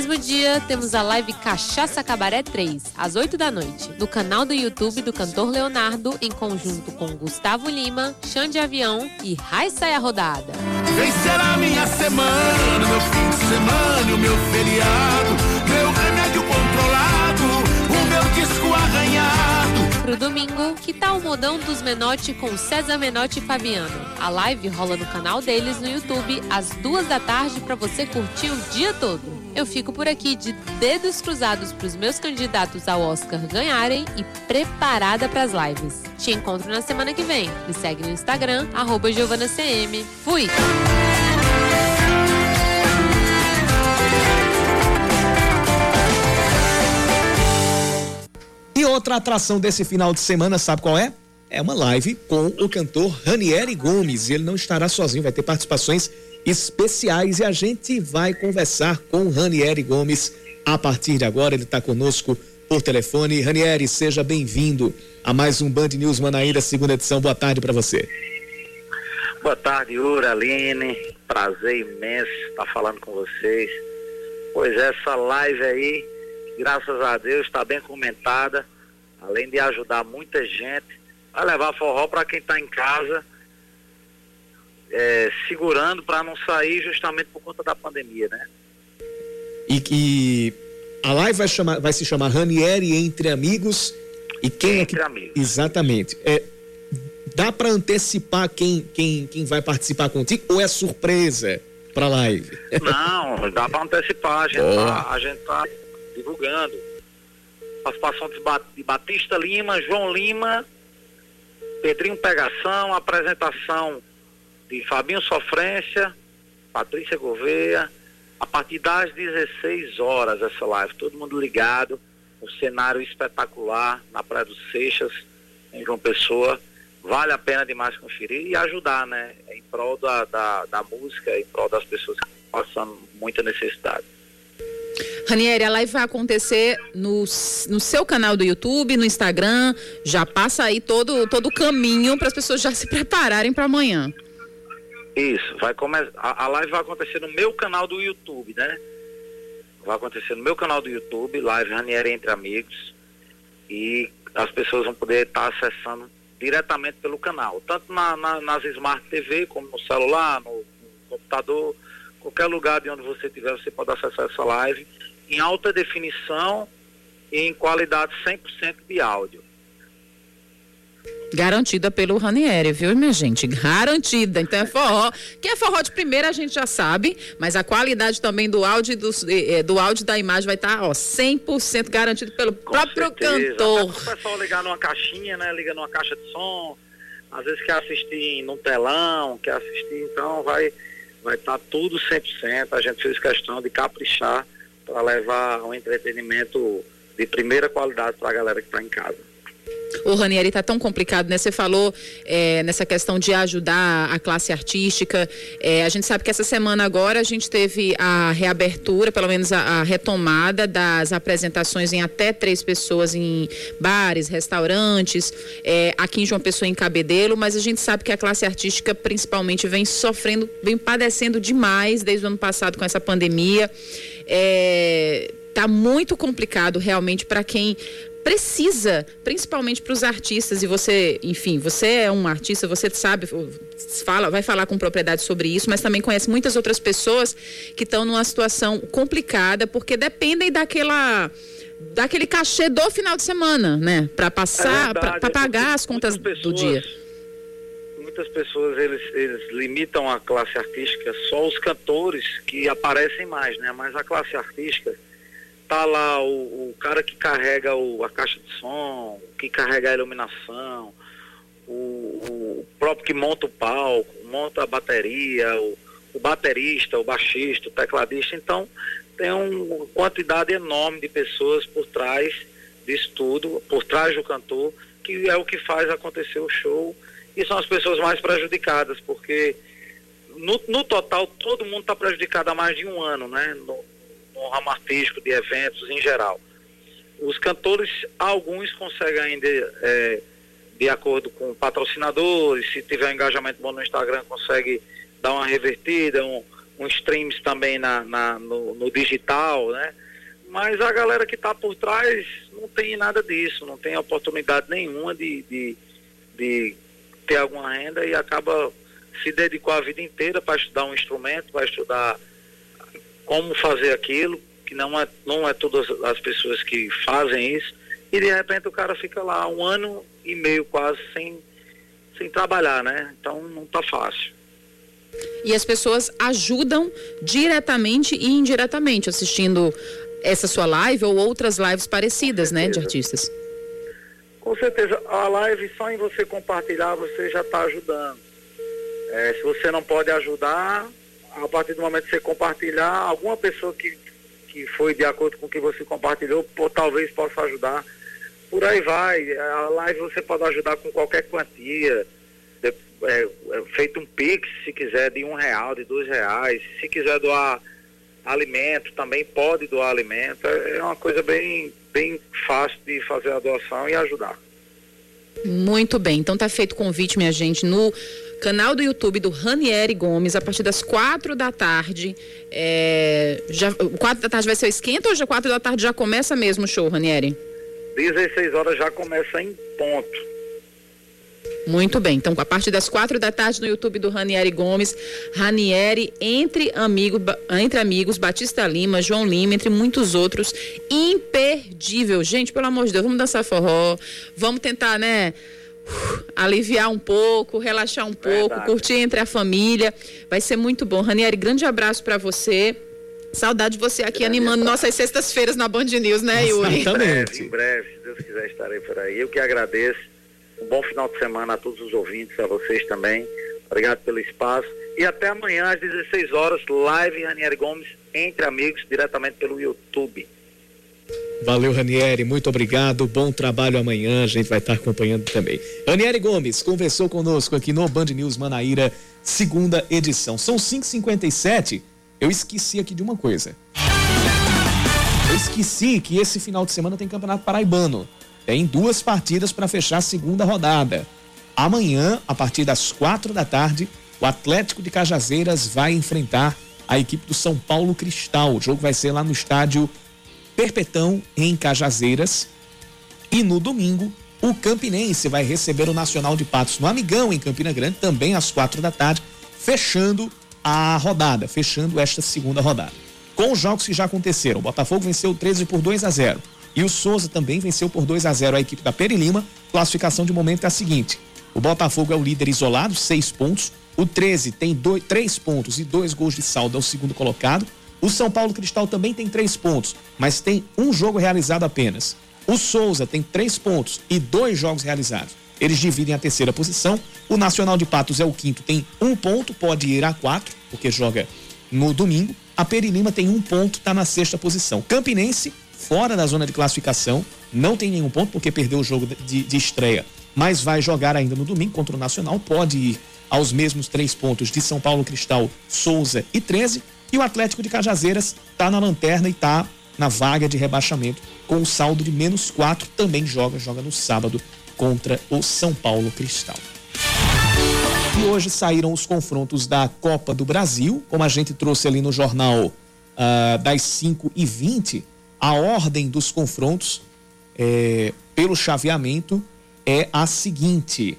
Mesmo dia, temos a live Cachaça Cabaré 3, às 8 da noite, no canal do YouTube do cantor Leonardo, em conjunto com Gustavo Lima, Xande Avião e Raissa a Rodada. Vem será minha semana, meu fim de semana, o meu feriado, meu remédio controlado, o meu disco arranhado. Pro domingo, que tal o modão dos Menotti com César Menotti e Fabiano? A live rola no canal deles no YouTube às duas da tarde para você curtir o dia todo. Eu fico por aqui de dedos cruzados pros meus candidatos ao Oscar ganharem e preparada pras lives. Te encontro na semana que vem. Me segue no Instagram, arroba GiovanaCM. Fui! E outra atração desse final de semana, sabe qual é? É uma live com o cantor Ranieri Gomes. E ele não estará sozinho, vai ter participações especiais e a gente vai conversar com Ranieri Gomes a partir de agora. Ele está conosco por telefone. Ranieri, seja bem-vindo a mais um Band News Manaíra, segunda edição. Boa tarde para você. Boa tarde, Ura, Aline. Prazer imenso estar falando com vocês. Pois essa live aí, graças a Deus, está bem comentada. Além de ajudar muita gente, vai levar forró para quem está em casa, é, segurando para não sair justamente por conta da pandemia, né? E que a live vai, chamar, vai se chamar Ranieri Entre Amigos. E quem Entre é que... Amigos. Exatamente. É, dá para antecipar quem, quem, quem vai participar contigo ou é surpresa para live? Não, dá para antecipar, a gente, Boa. tá, a gente tá divulgando. Participação de Batista Lima, João Lima, Pedrinho Pegação, apresentação de Fabinho Sofrência, Patrícia Gouveia, a partir das 16 horas essa live, todo mundo ligado, um cenário espetacular na Praia dos Seixas, em João Pessoa. Vale a pena demais conferir e ajudar, né? Em prol da, da, da música, em prol das pessoas que estão passando muita necessidade. Ranieri, a live vai acontecer no, no seu canal do YouTube, no Instagram. Já passa aí todo, todo o caminho para as pessoas já se prepararem para amanhã. Isso, vai começar. A, live vai acontecer no meu canal do YouTube, né? Vai acontecer no meu canal do YouTube, live Ranieri Entre Amigos. E as pessoas vão poder estar acessando diretamente pelo canal, tanto na, na, nas Smart TV, como no celular, no, no computador, qualquer lugar de onde você estiver, você pode acessar essa live em alta definição e em qualidade 100% de áudio. Garantida pelo Ranieri, viu, minha gente? Garantida. Então é forró. Que é forró de primeira a gente já sabe, mas a qualidade também do áudio do, do áudio da imagem vai estar, tá, ó, 100% garantido pelo Com próprio certeza. cantor. Até o pessoal ligar numa caixinha, né? Liga numa caixa de som, às vezes quer assistir num telão, quer assistir, então vai vai estar tá tudo 100%. A gente fez questão de caprichar para levar um entretenimento de primeira qualidade para a galera que está em casa. O Ranieri está tão complicado, né? Você falou é, nessa questão de ajudar a classe artística. É, a gente sabe que essa semana agora a gente teve a reabertura, pelo menos a, a, retomada das apresentações em até três pessoas em bares, restaurantes, é, aqui em João Pessoa em Cabedelo, mas a gente sabe que a classe artística principalmente vem sofrendo, vem padecendo demais desde o ano passado com essa pandemia. É, tá muito complicado realmente para quem precisa, principalmente para os artistas, e você, enfim, você é um artista, você sabe, fala, vai falar com propriedade sobre isso, mas também conhece muitas outras pessoas que estão numa situação complicada porque dependem daquela daquele cachê do final de semana, né, para passar, é para pagar as contas pessoas, do dia. Muitas pessoas eles, eles limitam a classe artística só os cantores que aparecem mais, né? Mas a classe artística tá lá o, o cara que carrega o, a caixa de som, que carrega a iluminação, o, o próprio que monta o palco, monta a bateria, o, o baterista, o baixista, o tecladista. Então, tem uma quantidade enorme de pessoas por trás disso tudo, por trás do cantor, que é o que faz acontecer o show. E são as pessoas mais prejudicadas, porque no, no total todo mundo está prejudicado há mais de um ano, né? No, no ramo artístico, de eventos em geral. Os cantores, alguns conseguem ainda, é, de acordo com patrocinadores, se tiver um engajamento bom no Instagram, consegue dar uma revertida, um, um streams também na, na no, no, digital, né? Mas a galera que está por trás não tem nada disso, não tem oportunidade nenhuma de, de, de ter alguma renda e acaba se dedicou a vida inteira para estudar um instrumento, para estudar como fazer aquilo, que não é, não é todas as pessoas que fazem isso, e de repente o cara fica lá um ano e meio quase sem, sem trabalhar, né? Então não tá fácil. E as pessoas ajudam diretamente e indiretamente assistindo essa sua live ou outras lives parecidas, né, de artistas. Com certeza, a live só em você compartilhar você já está ajudando. É, se você não pode ajudar, a partir do momento que você compartilhar, alguma pessoa que, que foi de acordo com o que você compartilhou, por, talvez possa ajudar. Por aí vai. A live você pode ajudar com qualquer quantia. De, é, é, feito um pix, se quiser, de um real, de dois reais. Se quiser doar alimento, também pode doar alimento. É, é uma coisa bem, bem fácil de fazer a doação e ajudar. Muito bem. Então tá feito o convite, minha gente, no canal do YouTube do Ranieri Gomes, a partir das quatro da tarde. É, já, quatro da tarde vai ser o esquenta ou já quatro da tarde já começa mesmo o show, Ranieri? 16 horas já começa em ponto. Muito bem. Então, a partir das quatro da tarde no YouTube do Ranieri Gomes, Ranieri entre, amigo, entre amigos, Batista Lima, João Lima, entre muitos outros. Imperdível. Gente, pelo amor de Deus, vamos dançar forró. Vamos tentar, né? Aliviar um pouco, relaxar um pouco, Verdade. curtir entre a família. Vai ser muito bom. Ranieri, grande abraço para você. Saudade de você aqui grande animando abraço. nossas sextas-feiras na Band News, né, Yuri? Exatamente. Em breve, em breve, se Deus quiser, estarei por aí. Eu que agradeço. Um bom final de semana a todos os ouvintes, a vocês também. Obrigado pelo espaço. E até amanhã às 16 horas, live Ranieri Gomes entre amigos, diretamente pelo YouTube. Valeu, Ranieri, muito obrigado. Bom trabalho amanhã, a gente vai estar acompanhando também. Ranieri Gomes conversou conosco aqui no Band News Manaíra, segunda edição. São 5h57. Eu esqueci aqui de uma coisa. Eu esqueci que esse final de semana tem Campeonato Paraibano. Tem duas partidas para fechar a segunda rodada. Amanhã, a partir das quatro da tarde, o Atlético de Cajazeiras vai enfrentar a equipe do São Paulo Cristal. O jogo vai ser lá no estádio Perpetão, em Cajazeiras. E no domingo, o Campinense vai receber o Nacional de Patos no Amigão, em Campina Grande, também às quatro da tarde, fechando a rodada, fechando esta segunda rodada. Com os jogos que já aconteceram, o Botafogo venceu o 13 por 2 a 0 e o Souza também venceu por 2 a 0 a equipe da Peri Lima. Classificação de momento é a seguinte: o Botafogo é o líder isolado, seis pontos. O 13 tem dois, três pontos e dois gols de saldo, é o segundo colocado. O São Paulo Cristal também tem três pontos, mas tem um jogo realizado apenas. O Souza tem três pontos e dois jogos realizados. Eles dividem a terceira posição. O Nacional de Patos é o quinto, tem um ponto, pode ir a quatro, porque joga no domingo. A Peri Lima tem um ponto, está na sexta posição. Campinense, fora da zona de classificação, não tem nenhum ponto, porque perdeu o jogo de, de estreia, mas vai jogar ainda no domingo contra o Nacional, pode ir aos mesmos três pontos de São Paulo Cristal, Souza e 13. E o Atlético de Cajazeiras está na lanterna e está na vaga de rebaixamento com um saldo de menos quatro. Também joga, joga no sábado contra o São Paulo Cristal. E hoje saíram os confrontos da Copa do Brasil, como a gente trouxe ali no jornal uh, das 5 e 20 a ordem dos confrontos é, pelo chaveamento é a seguinte: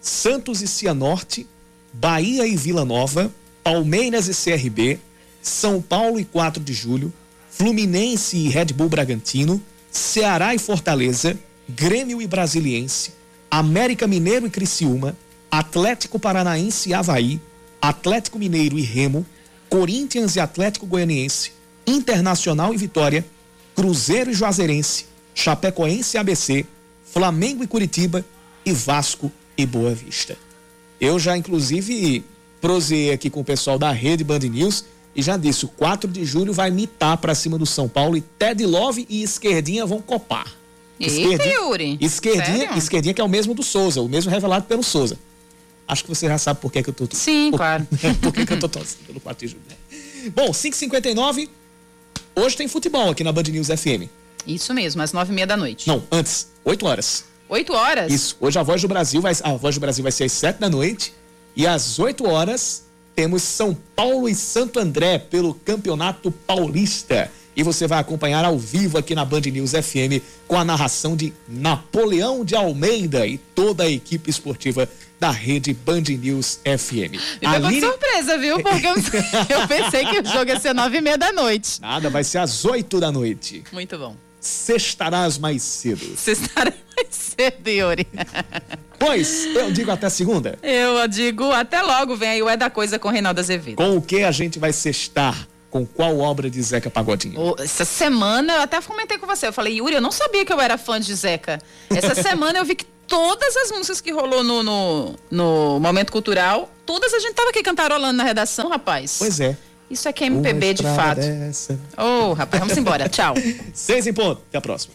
Santos e Cianorte, Bahia e Vila Nova, Palmeiras e CRB, São Paulo e 4 de julho, Fluminense e Red Bull Bragantino, Ceará e Fortaleza, Grêmio e Brasiliense, América Mineiro e Criciúma, Atlético Paranaense e Havaí, Atlético Mineiro e Remo, Corinthians e Atlético Goianiense, Internacional e Vitória, Cruzeiro e Juazeirense, Chapecoense e ABC, Flamengo e Curitiba e Vasco e Boa Vista. Eu já, inclusive, prosei aqui com o pessoal da rede Band News e já disse: o 4 de julho vai mitar para cima do São Paulo e Ted Love e Esquerdinha vão copar. Eita, Yuri. Esquerdinha, Sério? esquerdinha que é o mesmo do Souza, o mesmo revelado pelo Souza. Acho que você já sabe por que, que eu tô. Sim, por, claro. por que, que eu tô torcendo pelo 4 de julho, né? Bom, 5h59. Hoje tem futebol aqui na Band News FM. Isso mesmo, às nove e meia da noite. Não, antes, 8 horas. Oito horas? Isso. Hoje a Voz do Brasil vai, a Voz do Brasil vai ser às 7 da noite. E às 8 horas temos São Paulo e Santo André pelo Campeonato Paulista. E você vai acompanhar ao vivo aqui na Band News FM com a narração de Napoleão de Almeida e toda a equipe esportiva da rede Band News FM. Me de surpresa, viu? Porque eu, eu pensei que o jogo ia ser nove e meia da noite. Nada, vai ser às 8 da noite. Muito bom. Sextarás mais cedo. Sextarás mais cedo, Yuri. Pois, eu digo até segunda. Eu digo até logo, vem aí o É da Coisa com Reinaldo Azevedo. Com o que a gente vai sextar? Com qual obra de Zeca Pagodinho? Essa semana eu até comentei com você. Eu falei, Yuri, eu não sabia que eu era fã de Zeca. Essa semana eu vi que todas as músicas que rolou no, no, no Momento Cultural, todas a gente tava aqui cantarolando na redação, rapaz. Pois é. Isso aqui é MPB de fato. Ô, oh, rapaz, vamos embora. Tchau. Seis em ponto. Até a próxima.